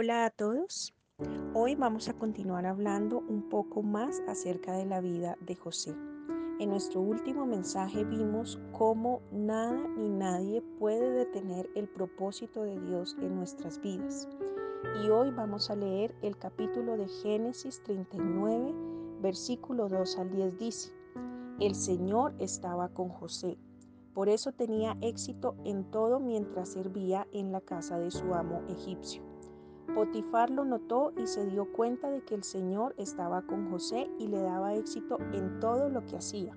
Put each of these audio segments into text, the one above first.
Hola a todos. Hoy vamos a continuar hablando un poco más acerca de la vida de José. En nuestro último mensaje vimos cómo nada ni nadie puede detener el propósito de Dios en nuestras vidas. Y hoy vamos a leer el capítulo de Génesis 39, versículo 2 al 10 dice, El Señor estaba con José, por eso tenía éxito en todo mientras servía en la casa de su amo egipcio. Potifar lo notó y se dio cuenta de que el Señor estaba con José y le daba éxito en todo lo que hacía.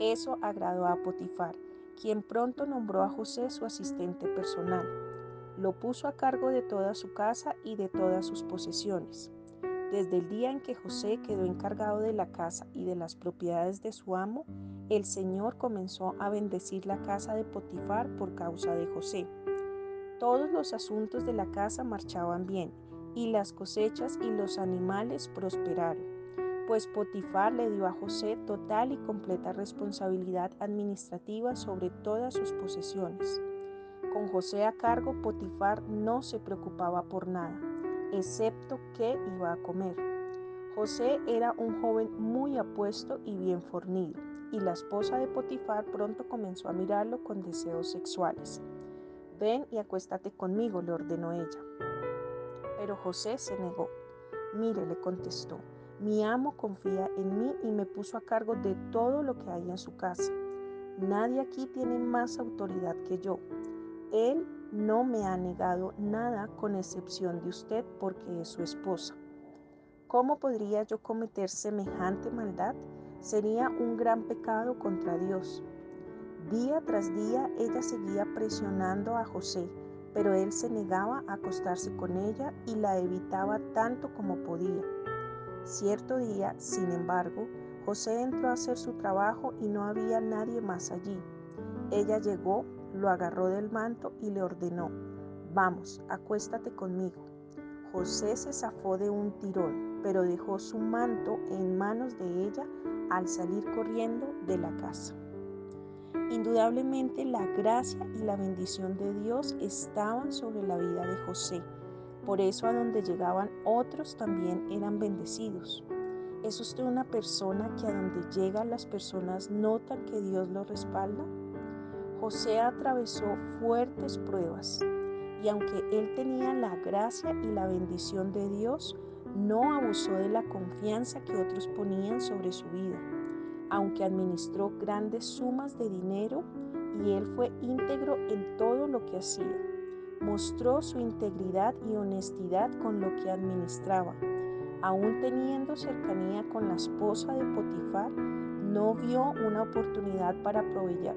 Eso agradó a Potifar, quien pronto nombró a José su asistente personal. Lo puso a cargo de toda su casa y de todas sus posesiones. Desde el día en que José quedó encargado de la casa y de las propiedades de su amo, el Señor comenzó a bendecir la casa de Potifar por causa de José. Todos los asuntos de la casa marchaban bien, y las cosechas y los animales prosperaron, pues Potifar le dio a José total y completa responsabilidad administrativa sobre todas sus posesiones. Con José a cargo, Potifar no se preocupaba por nada, excepto qué iba a comer. José era un joven muy apuesto y bien fornido, y la esposa de Potifar pronto comenzó a mirarlo con deseos sexuales. Ven y acuéstate conmigo, le ordenó ella. Pero José se negó. Mire, le contestó, mi amo confía en mí y me puso a cargo de todo lo que hay en su casa. Nadie aquí tiene más autoridad que yo. Él no me ha negado nada con excepción de usted porque es su esposa. ¿Cómo podría yo cometer semejante maldad? Sería un gran pecado contra Dios. Día tras día ella seguía presionando a José, pero él se negaba a acostarse con ella y la evitaba tanto como podía. Cierto día, sin embargo, José entró a hacer su trabajo y no había nadie más allí. Ella llegó, lo agarró del manto y le ordenó, vamos, acuéstate conmigo. José se zafó de un tirón, pero dejó su manto en manos de ella al salir corriendo de la casa. Indudablemente la gracia y la bendición de Dios estaban sobre la vida de José. Por eso a donde llegaban otros también eran bendecidos. ¿Es usted una persona que a donde llegan las personas notan que Dios lo respalda? José atravesó fuertes pruebas y aunque él tenía la gracia y la bendición de Dios, no abusó de la confianza que otros ponían sobre su vida aunque administró grandes sumas de dinero y él fue íntegro en todo lo que hacía. Mostró su integridad y honestidad con lo que administraba. Aún teniendo cercanía con la esposa de Potifar, no vio una oportunidad para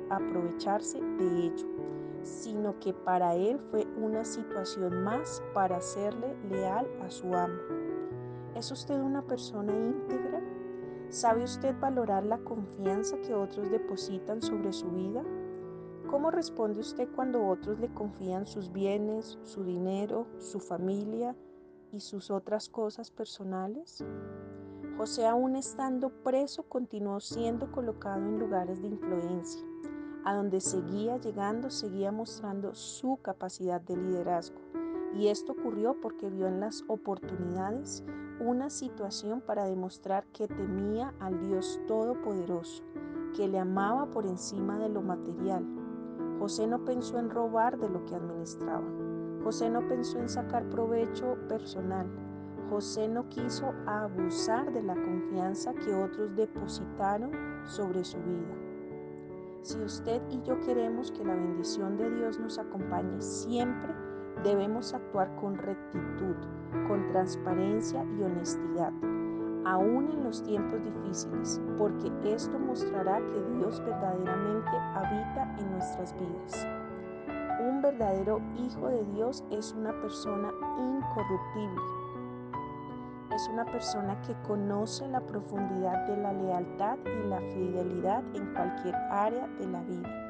aprovecharse de ello, sino que para él fue una situación más para serle leal a su amo. ¿Es usted una persona íntegra? ¿Sabe usted valorar la confianza que otros depositan sobre su vida? ¿Cómo responde usted cuando otros le confían sus bienes, su dinero, su familia y sus otras cosas personales? José aún estando preso continuó siendo colocado en lugares de influencia. A donde seguía llegando seguía mostrando su capacidad de liderazgo. Y esto ocurrió porque vio en las oportunidades una situación para demostrar que temía al Dios Todopoderoso, que le amaba por encima de lo material. José no pensó en robar de lo que administraba. José no pensó en sacar provecho personal. José no quiso abusar de la confianza que otros depositaron sobre su vida. Si usted y yo queremos que la bendición de Dios nos acompañe siempre, debemos actuar con rectitud, con transparencia y honestidad, aún en los tiempos difíciles, porque esto mostrará que Dios verdaderamente habita en nuestras vidas. Un verdadero hijo de Dios es una persona incorruptible. Es una persona que conoce la profundidad de la lealtad y la fidelidad en cualquier área de la vida.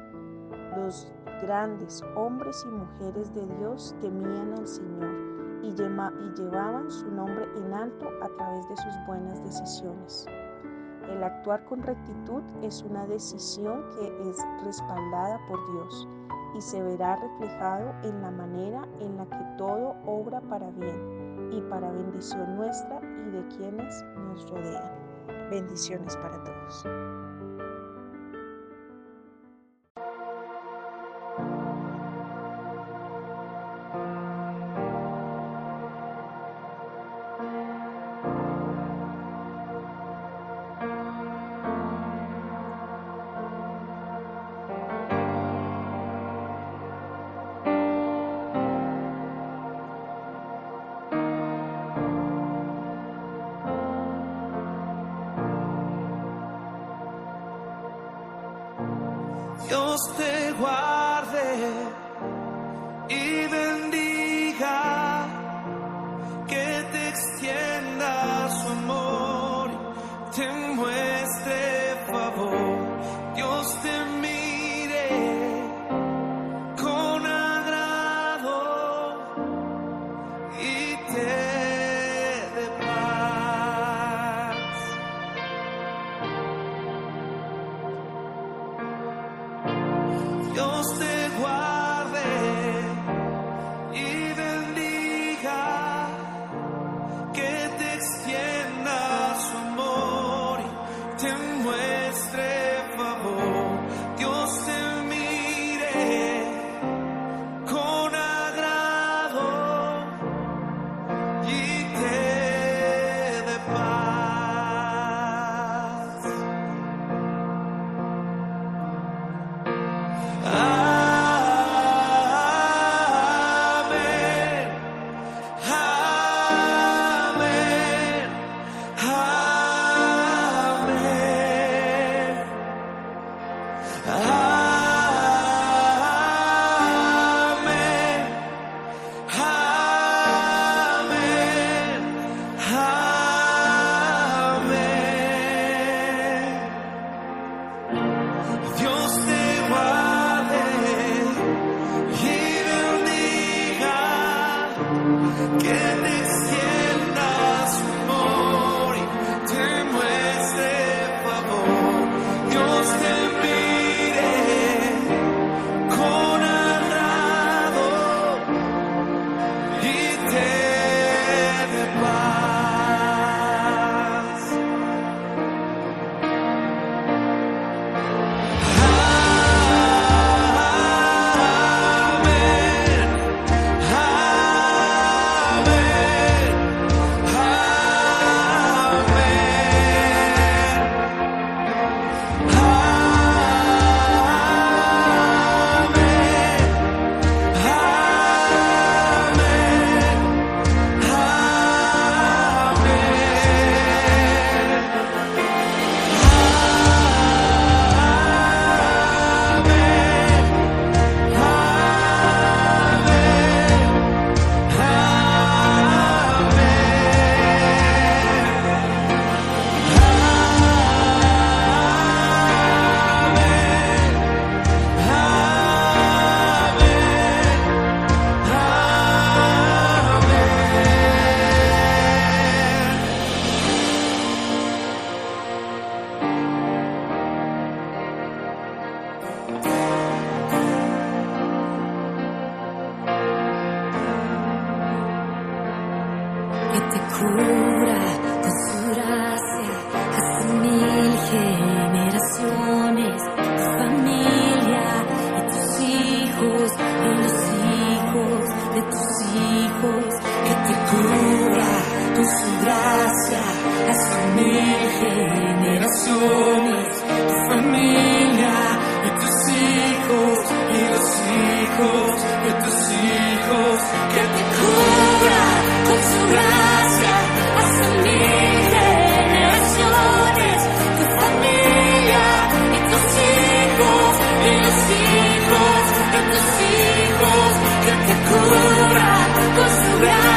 Los grandes hombres y mujeres de Dios temían al Señor y, llevaban su nombre en alto a través de sus buenas decisiones. El actuar con rectitud es una decisión que es respaldada por Dios y se verá reflejado en la manera en la que todo obra para bien y para bendición nuestra y de quienes nos rodean. Bendiciones para todos. Dios te guarde costura, costurar.